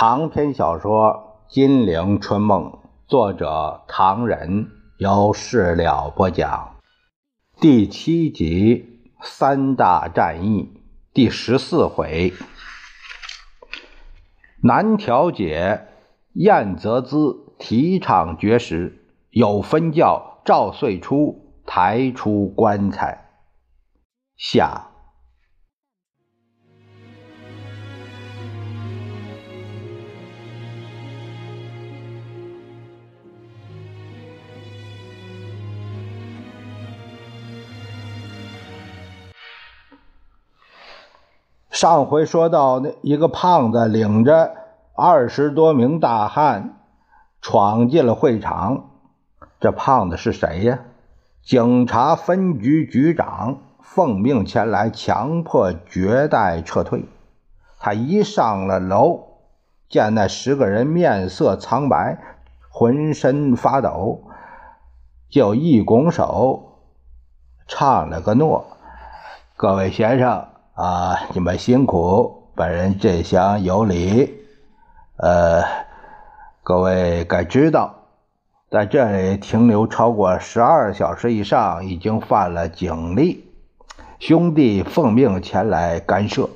长篇小说《金陵春梦》，作者唐人，由事了播讲。第七集三大战役第十四回，南调解燕泽资提倡绝食，有分教赵遂初抬出棺材。下。上回说到，那一个胖子领着二十多名大汉闯进了会场。这胖子是谁呀？警察分局局长奉命前来强迫绝代撤退。他一上了楼，见那十个人面色苍白，浑身发抖，就一拱手，唱了个诺：“各位先生。”啊！你们辛苦，本人这厢有礼。呃，各位该知道，在这里停留超过十二小时以上，已经犯了警例。兄弟奉命前来干涉，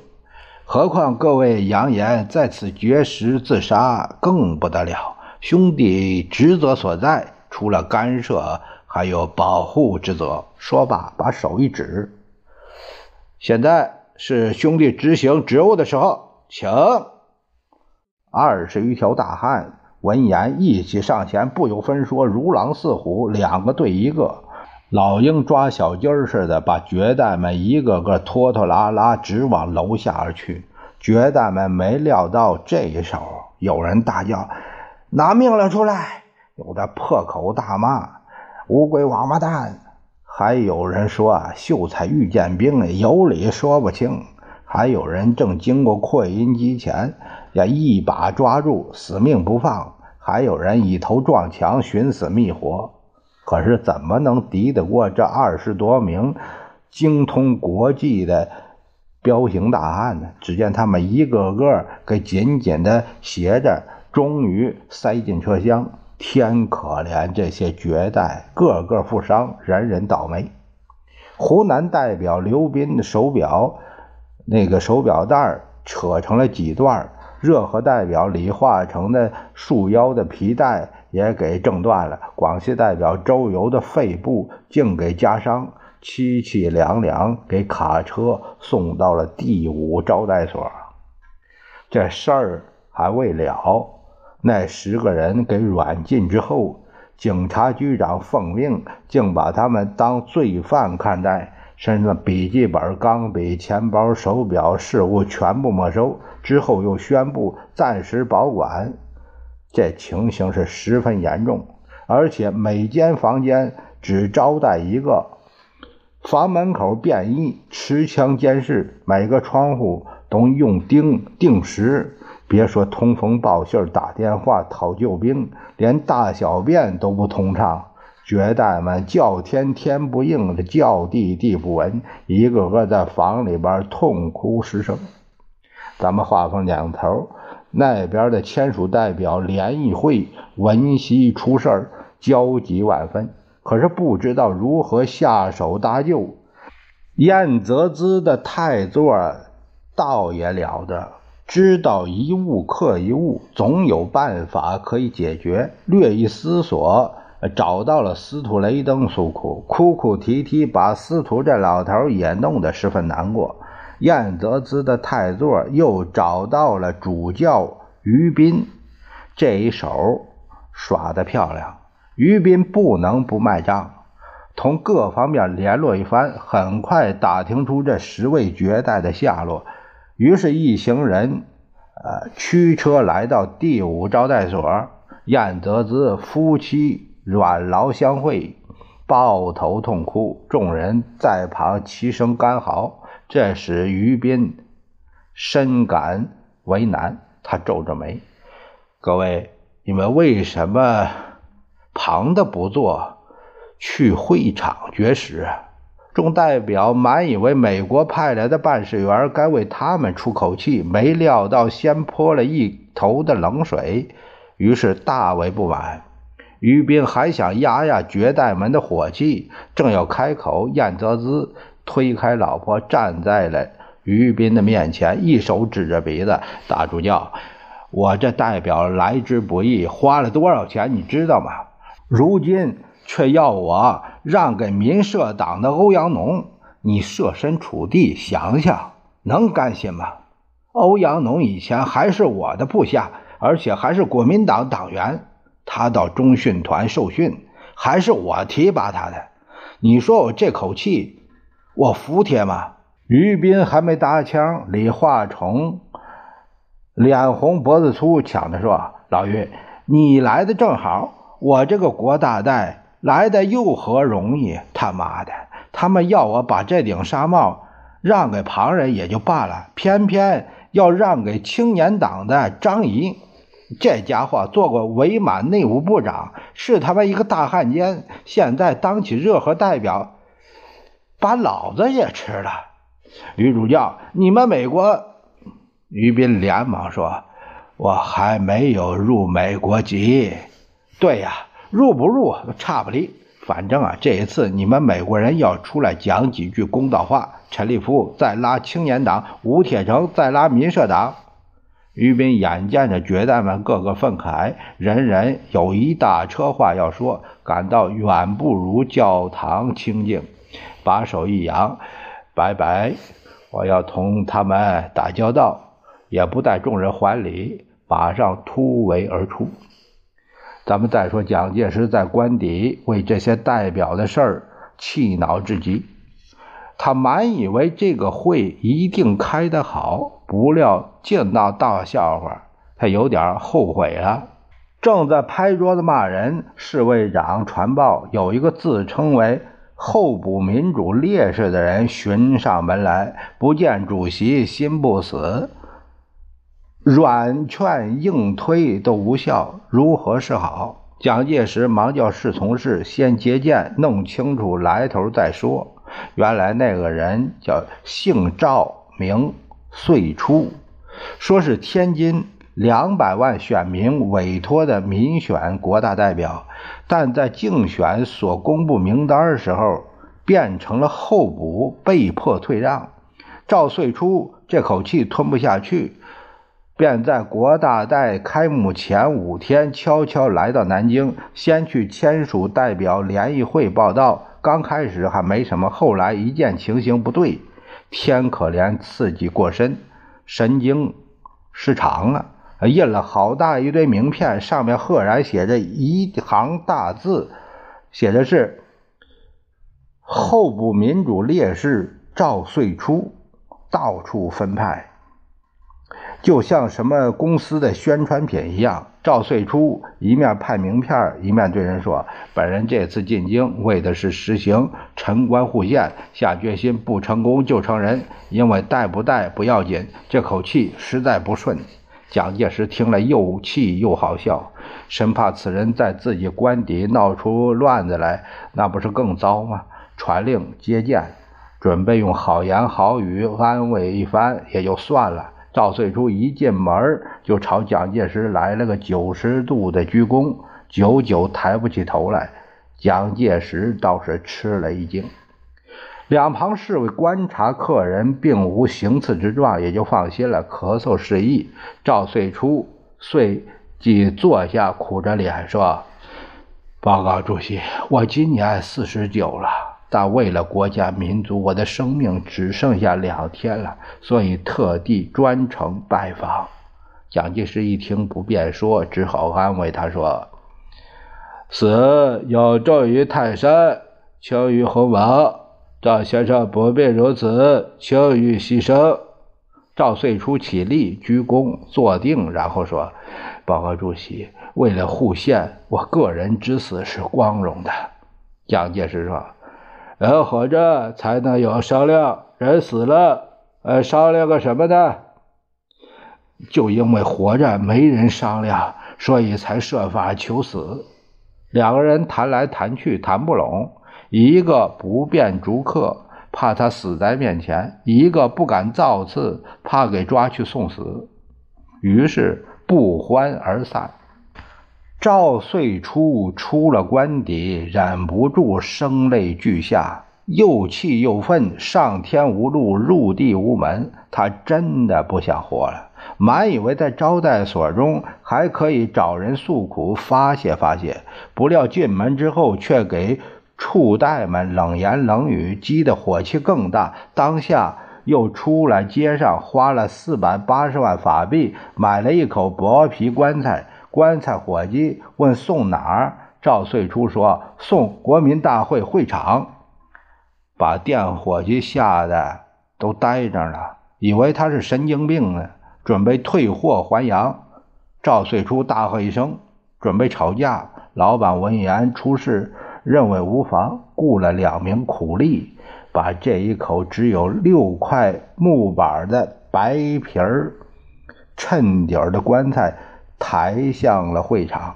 何况各位扬言在此绝食自杀，更不得了。兄弟职责所在，除了干涉，还有保护之责。说罢，把手一指，现在。是兄弟执行职务的时候，请二十余条大汉闻言一起上前，不由分说，如狼似虎，两个对一个，老鹰抓小鸡似的，把绝代们一个个拖拖拉拉直往楼下而去。绝代们没料到这一手，有人大叫：“拿命令出来！”有的破口大骂：“乌龟王八蛋！”还有人说啊，秀才遇见兵，有理说不清。还有人正经过扩音机前，要一把抓住，死命不放。还有人以头撞墙，寻死觅活。可是怎么能敌得过这二十多名精通国际的彪形大汉呢？只见他们一个个给紧紧的携着，终于塞进车厢。天可怜这些绝代，个个负伤，人人倒霉。湖南代表刘斌的手表，那个手表带扯成了几段；热河代表李化成的束腰的皮带也给挣断了；广西代表周游的肺部竟给夹伤，凄凄凉凉，给卡车送到了第五招待所。这事儿还未了。那十个人给软禁之后，警察局长奉命，竟把他们当罪犯看待，身上笔记本、钢笔、钱包、手表、饰物全部没收。之后又宣布暂时保管。这情形是十分严重，而且每间房间只招待一个，房门口便衣，持枪监视，每个窗户都用钉定时。别说通风报信、打电话讨救兵，连大小便都不通畅。绝代们叫天天不应，叫地地不闻，一个个在房里边痛哭失声。咱们话锋两头，那边的签署代表联谊会闻悉出事儿，焦急万分，可是不知道如何下手搭救。燕泽资的太座倒也了得。知道一物克一物，总有办法可以解决。略一思索，找到了司徒雷登诉苦，哭哭啼啼，把司徒这老头也弄得十分难过。燕泽兹的太座又找到了主教于斌，这一手耍得漂亮。于斌不能不卖账，同各方面联络一番，很快打听出这十位绝代的下落。于是，一行人，呃，驱车来到第五招待所。燕泽资夫妻软劳相会，抱头痛哭。众人在旁齐声干嚎，这使于斌深感为难。他皱着眉：“各位，你们为什么旁的不做，去会场绝食？众代表满以为美国派来的办事员该为他们出口气，没料到先泼了一头的冷水，于是大为不满。于斌还想压压绝代们的火气，正要开口，燕泽兹推开老婆，站在了于斌的面前，一手指着鼻子：“大主教，我这代表来之不易，花了多少钱你知道吗？如今……”却要我让给民社党的欧阳农，你设身处地想想，能甘心吗？欧阳农以前还是我的部下，而且还是国民党党员。他到中训团受训，还是我提拔他的。你说我这口气，我服帖吗？于斌还没搭腔，李化崇脸红脖子粗，抢着说：“老于，你来的正好，我这个国大代。”来的又何容易？他妈的，他们要我把这顶纱帽让给旁人也就罢了，偏偏要让给青年党的张仪。这家伙做过伪满内务部长，是他妈一个大汉奸，现在当起热河代表，把老子也吃了。女主教，你们美国？于斌连忙说：“我还没有入美国籍。”对呀。入不入都差不离，反正啊，这一次你们美国人要出来讲几句公道话。陈立夫再拉青年党，吴铁城再拉民社党。于斌眼见着绝代们个个愤慨，人人有一大车话要说，感到远不如教堂清静，把手一扬，拜拜，我要同他们打交道，也不待众人还礼，马上突围而出。咱们再说，蒋介石在官邸为这些代表的事儿气恼至极，他满以为这个会一定开得好，不料竟闹大笑话，他有点后悔了。正在拍桌子骂人，侍卫长传报有一个自称为候补民主烈士的人寻上门来，不见主席心不死。软劝硬推都无效，如何是好？蒋介石忙叫侍从室先接见，弄清楚来头再说。原来那个人叫姓赵，名岁初，说是天津两百万选民委托的民选国大代表，但在竞选所公布名单的时候，变成了候补，被迫退让。赵岁初这口气吞不下去。便在国大代开幕前五天，悄悄来到南京，先去签署代表联谊会报道。刚开始还没什么，后来一见情形不对，天可怜刺激过深，神经失常了，印了好大一堆名片，上面赫然写着一行大字，写的是“候补民主烈士赵遂初”，到处分派。就像什么公司的宣传品一样，赵遂初一面派名片，一面对人说：“本人这次进京为的是实行臣官互献，下决心不成功就成仁，因为带不带不要紧，这口气实在不顺。”蒋介石听了又气又好笑，生怕此人在自己官邸闹出乱子来，那不是更糟吗？传令接见，准备用好言好语安慰一番，也就算了。赵岁初一进门就朝蒋介石来了个九十度的鞠躬，久久抬不起头来。蒋介石倒是吃了一惊。两旁侍卫观察客人并无行刺之状，也就放心了，咳嗽示意。赵岁初遂即坐下，苦着脸说：“报告主席，我今年四十九了。”但为了国家民族，我的生命只剩下两天了，所以特地专程拜访。蒋介石一听不便说，只好安慰他说：“死有重于泰山，轻于鸿毛。赵先生不必如此，轻于牺牲。”赵遂初起立鞠躬坐定，然后说：“报告主席，为了护县，我个人之死是光荣的。”蒋介石说。人活着才能有商量，人死了，呃，商量个什么呢？就因为活着没人商量，所以才设法求死。两个人谈来谈去谈不拢，一个不便逐客，怕他死在面前；一个不敢造次，怕给抓去送死。于是不欢而散。赵遂初出了官邸，忍不住声泪俱下，又气又愤。上天无路，入地无门，他真的不想活了。满以为在招待所中还可以找人诉苦、发泄发泄，不料进门之后却给畜代们冷言冷语，激得火气更大。当下又出来街上，花了四百八十万法币买了一口薄皮棺材。棺材伙计问送哪儿？赵遂初说送国民大会会场，把店伙计吓得都呆着了，以为他是神经病呢，准备退货还阳。赵遂初大喝一声，准备吵架。老板闻言出事，认为无妨，雇了两名苦力，把这一口只有六块木板的白皮儿衬底儿的棺材。抬向了会场，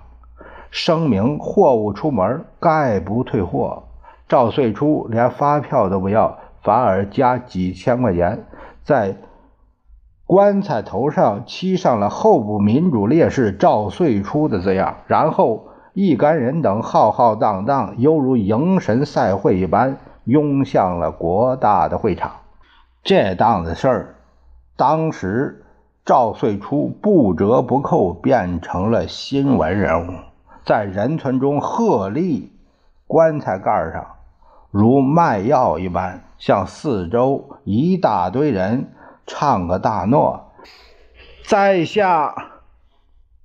声明货物出门概不退货。赵遂初连发票都不要，反而加几千块钱，在棺材头上漆上了“候补民主烈士赵遂初”的字样，然后一干人等浩浩荡荡，犹如迎神赛会一般，拥向了国大的会场。这档子事儿，当时。赵遂初不折不扣变成了新闻人物，在人群中鹤立棺材盖上，如卖药一般，向四周一大堆人唱个大诺：“在下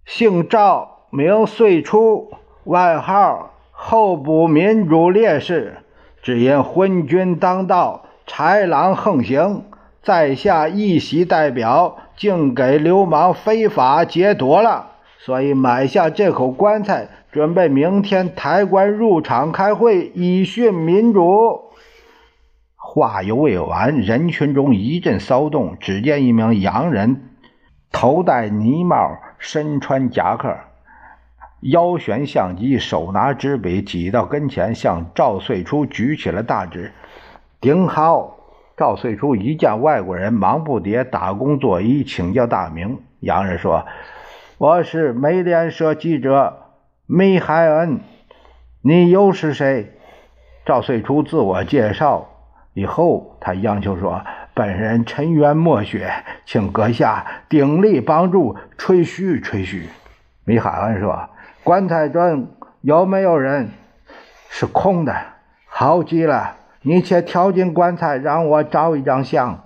姓赵，名遂初，外号候补民主烈士，只因昏君当道，豺狼横行，在下一席代表。”竟给流氓非法劫夺了，所以买下这口棺材，准备明天抬棺入场开会，以训民主。话犹未完，人群中一阵骚动。只见一名洋人，头戴呢帽，身穿夹克，腰悬相机，手拿纸笔，挤到跟前，向赵遂初举起了大指：“顶好。”赵遂初一见外国人，忙不迭打工作揖，请教大名。洋人说：“我是美联社记者梅海恩，你又是谁？”赵遂初自我介绍以后，他央求说：“本人尘冤莫雪，请阁下鼎力帮助，吹嘘吹嘘。”梅海恩说：“棺材中有没有人？是空的，好极了。”你且跳进棺材，让我照一张相，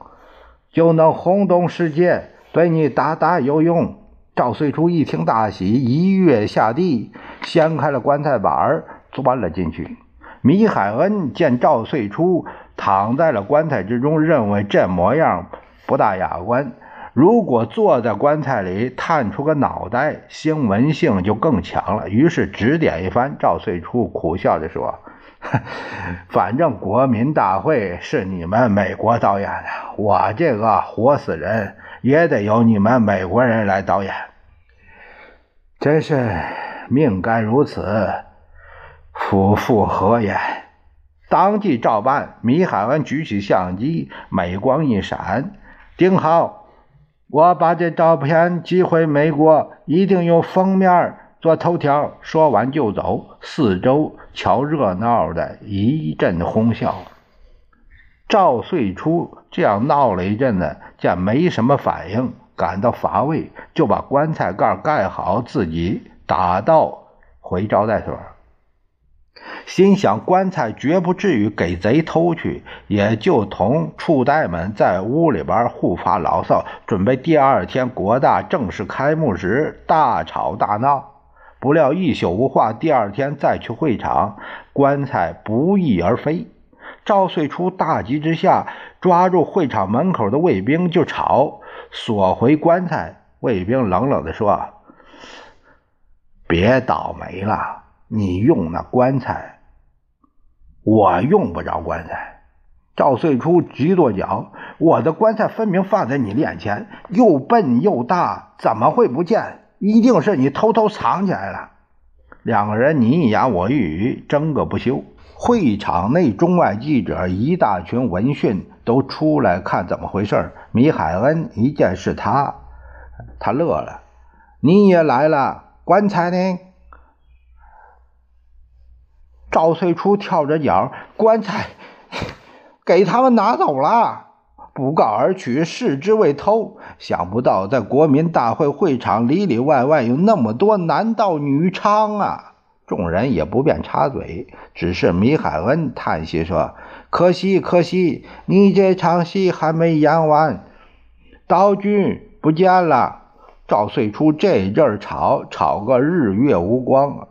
就能轰动世界，对你大大有用。赵遂初一听大喜，一跃下地，掀开了棺材板钻了进去。米海恩见赵遂初躺在了棺材之中，认为这模样不大雅观。如果坐在棺材里探出个脑袋，新闻性就更强了。于是指点一番，赵遂初苦笑着说。反正国民大会是你们美国导演的，我这个活死人也得由你们美国人来导演。真是命该如此，夫复何言？当即照办。米海文举起相机，美光一闪，顶好，我把这照片寄回美国，一定有封面。做头条，说完就走。四周瞧热闹的一阵哄笑。赵遂初这样闹了一阵子，见没什么反应，感到乏味，就把棺材盖盖好，自己打道回招待所。心想棺材绝不至于给贼偷去，也就同畜代们在屋里边互发牢骚，准备第二天国大正式开幕时大吵大闹。不料一宿无话，第二天再去会场，棺材不翼而飞。赵遂初大急之下，抓住会场门口的卫兵就吵，索回棺材。卫兵冷冷地说：“别倒霉了，你用那棺材，我用不着棺材。”赵遂初急跺脚：“我的棺材分明放在你面前，又笨又大，怎么会不见？”一定是你偷偷藏起来了。两个人你一言我一语，争个不休。会场内中外记者一大群闻讯都出来看怎么回事米海恩一见是他，他乐了：“你也来了？棺材呢？”赵翠初跳着脚：“棺材 给他们拿走了，不告而取，视之为偷。想不到在国民大会会场里里外外有那么多男盗女娼啊！”众人也不便插嘴，只是米海恩叹息说：“可惜，可惜，你这场戏还没演完，刀具不见了。”赵岁初这阵吵，吵个日月无光。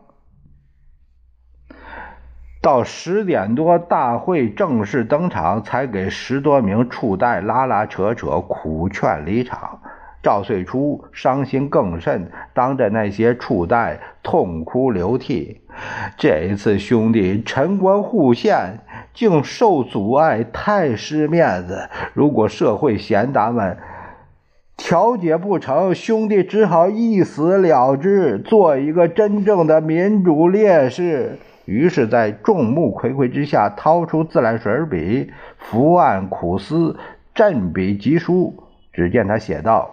到十点多，大会正式登场，才给十多名处代拉拉扯扯，苦劝离场。赵岁初伤心更甚，当着那些处代痛哭流涕。这一次，兄弟陈官护县竟受阻碍，太失面子。如果社会贤达们调解不成，兄弟只好一死了之，做一个真正的民主烈士。于是，在众目睽睽之下，掏出自来水笔，伏案苦思，振笔疾书。只见他写道。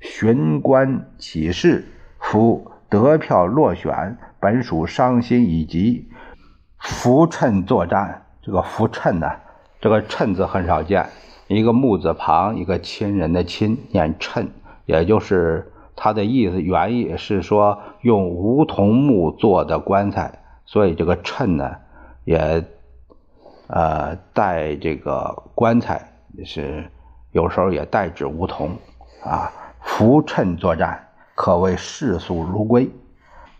寻官启事，夫得票落选，本属伤心已极。扶衬作战，这个扶衬呢，这个衬字很少见，一个木字旁，一个亲人的亲，念衬，也就是它的意思，原意是说用梧桐木做的棺材，所以这个趁呢，也呃带这个棺材，是有时候也代指梧桐啊。扶衬作战，可谓视死如归。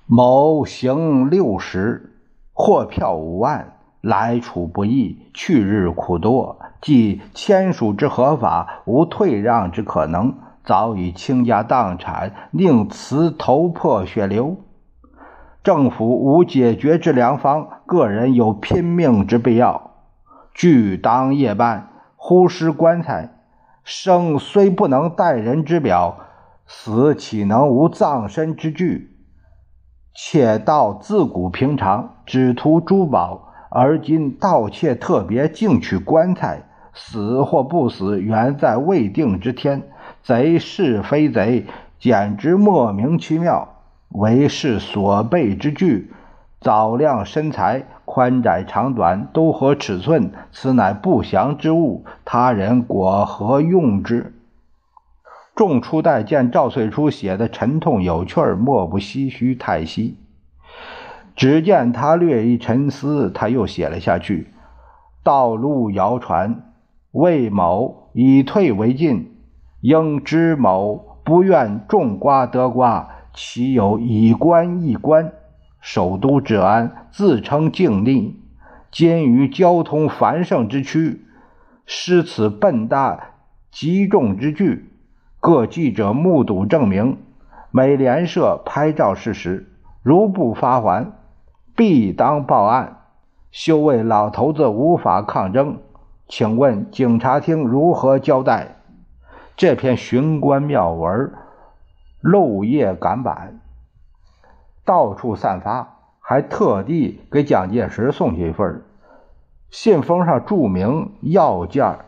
某行六十，获票五万，来处不易，去日苦多。既签署之合法，无退让之可能，早已倾家荡产，宁辞头破血流。政府无解决之良方，个人有拼命之必要。拒当夜半，忽失棺材。生虽不能待人之表，死岂能无葬身之具？窃盗自古平常，只图珠宝，而今盗窃特别，竟取棺材。死或不死，原在未定之天。贼是非贼，简直莫名其妙。为是所备之具，早量身材。宽窄长短都合尺寸，此乃不祥之物，他人果何用之？众初代见赵岁初写的沉痛有趣儿，莫不唏嘘叹息。只见他略一沉思，他又写了下去：道路谣传，魏某以退为进，应知某不愿种瓜得瓜，岂有以官易官？首都治安，自称敬力，兼于交通繁盛之区，失此笨大极重之巨。各记者目睹证明，美联社拍照事实，如不发还，必当报案。休为老头子无法抗争，请问警察厅如何交代？这篇寻官妙文，漏夜赶版。到处散发，还特地给蒋介石送去一份信封上注明要件，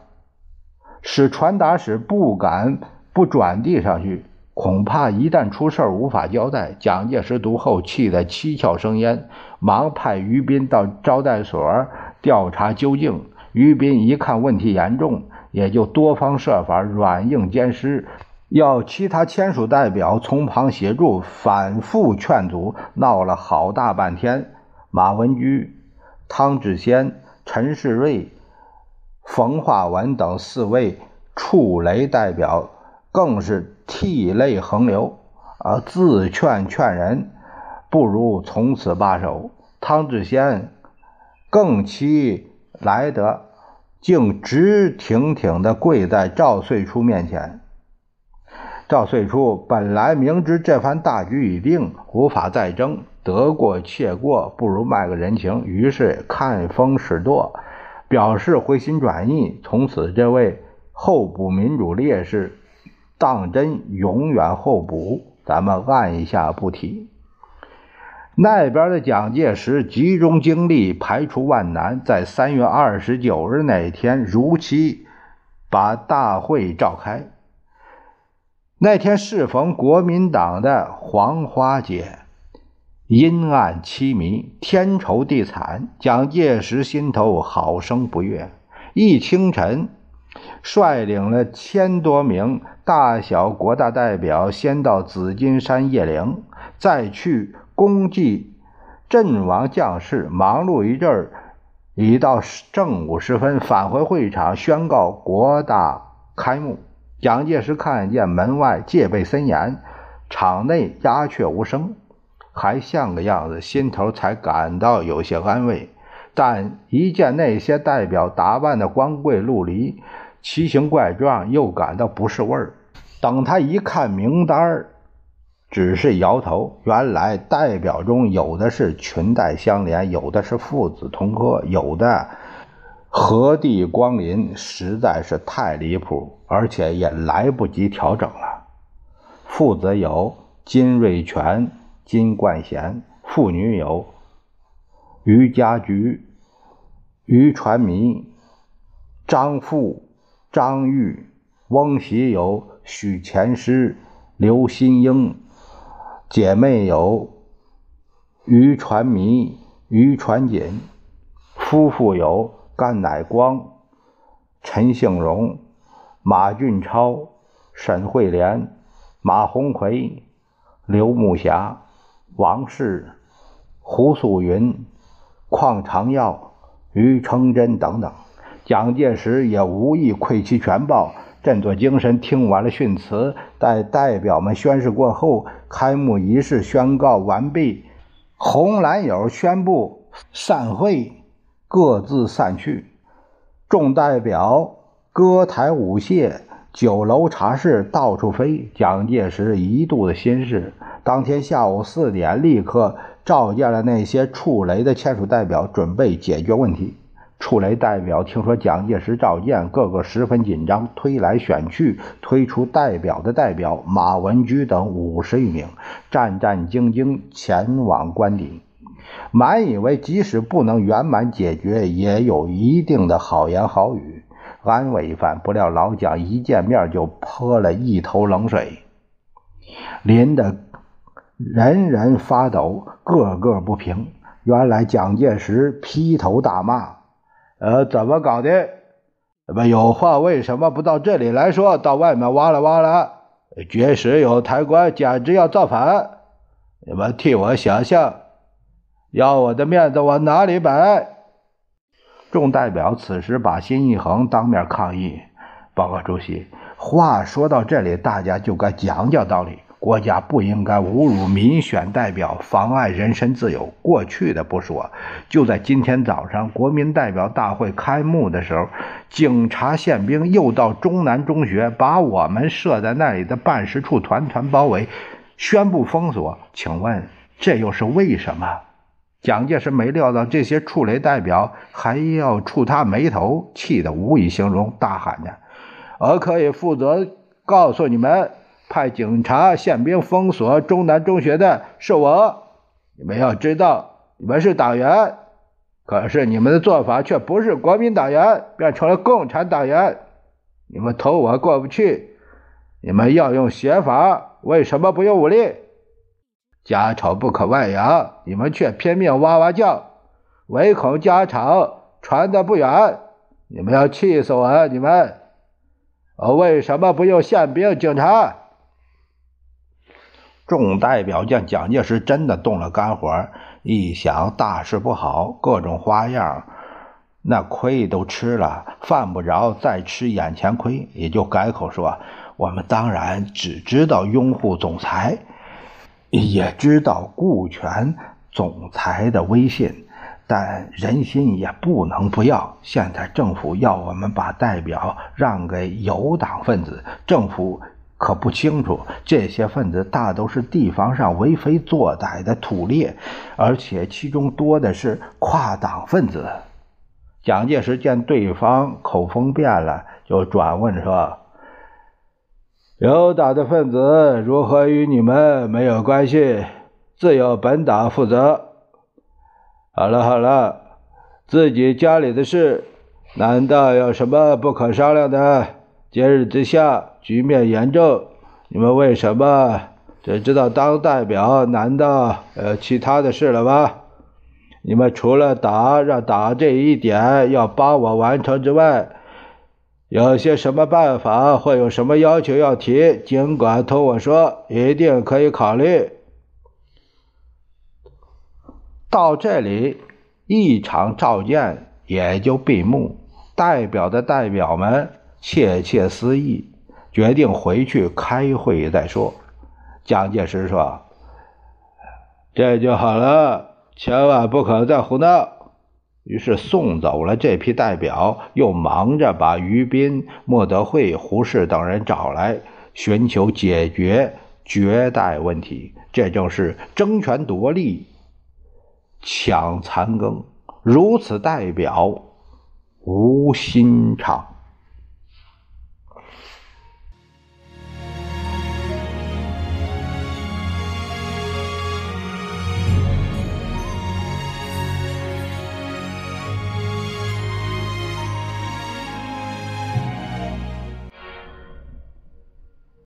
使传达室不敢不转递上去，恐怕一旦出事无法交代。蒋介石读后气得七窍生烟，忙派于斌到招待所调查究竟。于斌一看问题严重，也就多方设法软硬兼施。要其他签署代表从旁协助，反复劝阻，闹了好大半天。马文居、汤志先、陈世瑞、冯化文等四位触雷代表更是涕泪横流，啊，自劝劝人，不如从此罢手。汤志先更其来得，竟直挺挺地跪在赵岁初面前。赵岁初本来明知这番大局已定，无法再争，得过且过，不如卖个人情。于是看风使舵，表示回心转意。从此，这位候补民主烈士，当真永远候补。咱们按一下不提。那边的蒋介石集中精力排除万难，在三月二十九日那天如期把大会召开。那天适逢国民党的黄花节，阴暗凄迷，天愁地惨，蒋介石心头好生不悦。一清晨，率领了千多名大小国大代表，先到紫金山谒陵，再去。功绩阵亡将士忙碌一阵儿，已到正午时分，返回会场宣告国大开幕。蒋介石看见门外戒备森严，场内鸦雀无声，还像个样子，心头才感到有些安慰。但一见那些代表打扮的光贵陆离、奇形怪状，又感到不是味儿。等他一看名单儿。只是摇头。原来代表中有的是裙带相连，有的是父子同科，有的何地光临，实在是太离谱，而且也来不及调整了。父子有金瑞全、金冠贤，妇女有于家菊、于传迷、张富、张玉，翁喜有许前师、刘新英。姐妹有于传迷、于传锦，夫妇有甘乃光、陈幸荣、马俊超、沈慧莲、马鸿逵、刘木霞、王氏、胡素云、邝长耀、于承贞等等。蒋介石也无意窥其全报。振作精神，听完了训词，待代表们宣誓过后，开幕仪式宣告完毕。红蓝友宣布散会，各自散去。众代表歌台舞榭，酒楼茶室到处飞。蒋介石一肚子心事，当天下午四点，立刻召见了那些触雷的签署代表，准备解决问题。触雷代表听说蒋介石召见，个个十分紧张，推来选去，推出代表的代表马文居等五十余名，战战兢兢前往官邸，满以为即使不能圆满解决，也有一定的好言好语，安慰一番。不料老蒋一见面就泼了一头冷水，淋得人人发抖，个个不平。原来蒋介石劈头大骂。呃，怎么搞的？那么有话为什么不到这里来说？到外面挖了挖了，绝食有抬棺，简直要造反！你们替我想想，要我的面子往哪里摆？众代表此时把心一横，当面抗议：“报告主席，话说到这里，大家就该讲讲道理。”国家不应该侮辱民选代表，妨碍人身自由。过去的不说，就在今天早上，国民代表大会开幕的时候，警察宪兵又到中南中学，把我们设在那里的办事处团团包围，宣布封锁。请问这又是为什么？蒋介石没料到这些触雷代表还要触他眉头，气得无以形容，大喊着：“我可以负责告诉你们。”派警察、宪兵封锁中南中学的是我。你们要知道，你们是党员，可是你们的做法却不是国民党员，变成了共产党员。你们投我过不去，你们要用写法，为什么不用武力？家丑不可外扬，你们却拼命哇哇叫，唯恐家丑传得不远。你们要气死我！你们，我为什么不用宪兵、警察？众代表见蒋介石真的动了肝火，一想大事不好，各种花样，那亏都吃了，犯不着再吃眼前亏，也就改口说：“我们当然只知道拥护总裁，也知道顾全总裁的威信，但人心也不能不要。现在政府要我们把代表让给有党分子，政府。”可不清楚，这些分子大都是地方上为非作歹的土劣，而且其中多的是跨党分子。蒋介石见对方口风变了，就转问说：“有党的分子如何与你们没有关系？自有本党负责。好了好了，自己家里的事，难道有什么不可商量的？节日之下，局面严重，你们为什么只知道当代表？难道呃其他的事了吗？你们除了党让党这一点要帮我完成之外，有些什么办法或有什么要求要提？尽管同我说，一定可以考虑。到这里，一场召见也就闭幕。代表的代表们窃窃私议，决定回去开会再说。蒋介石说：“这就好了。”千万不可再胡闹。于是送走了这批代表，又忙着把于斌、莫德惠、胡适等人找来，寻求解决绝代问题。这就是争权夺利、抢残羹。如此代表，无心肠。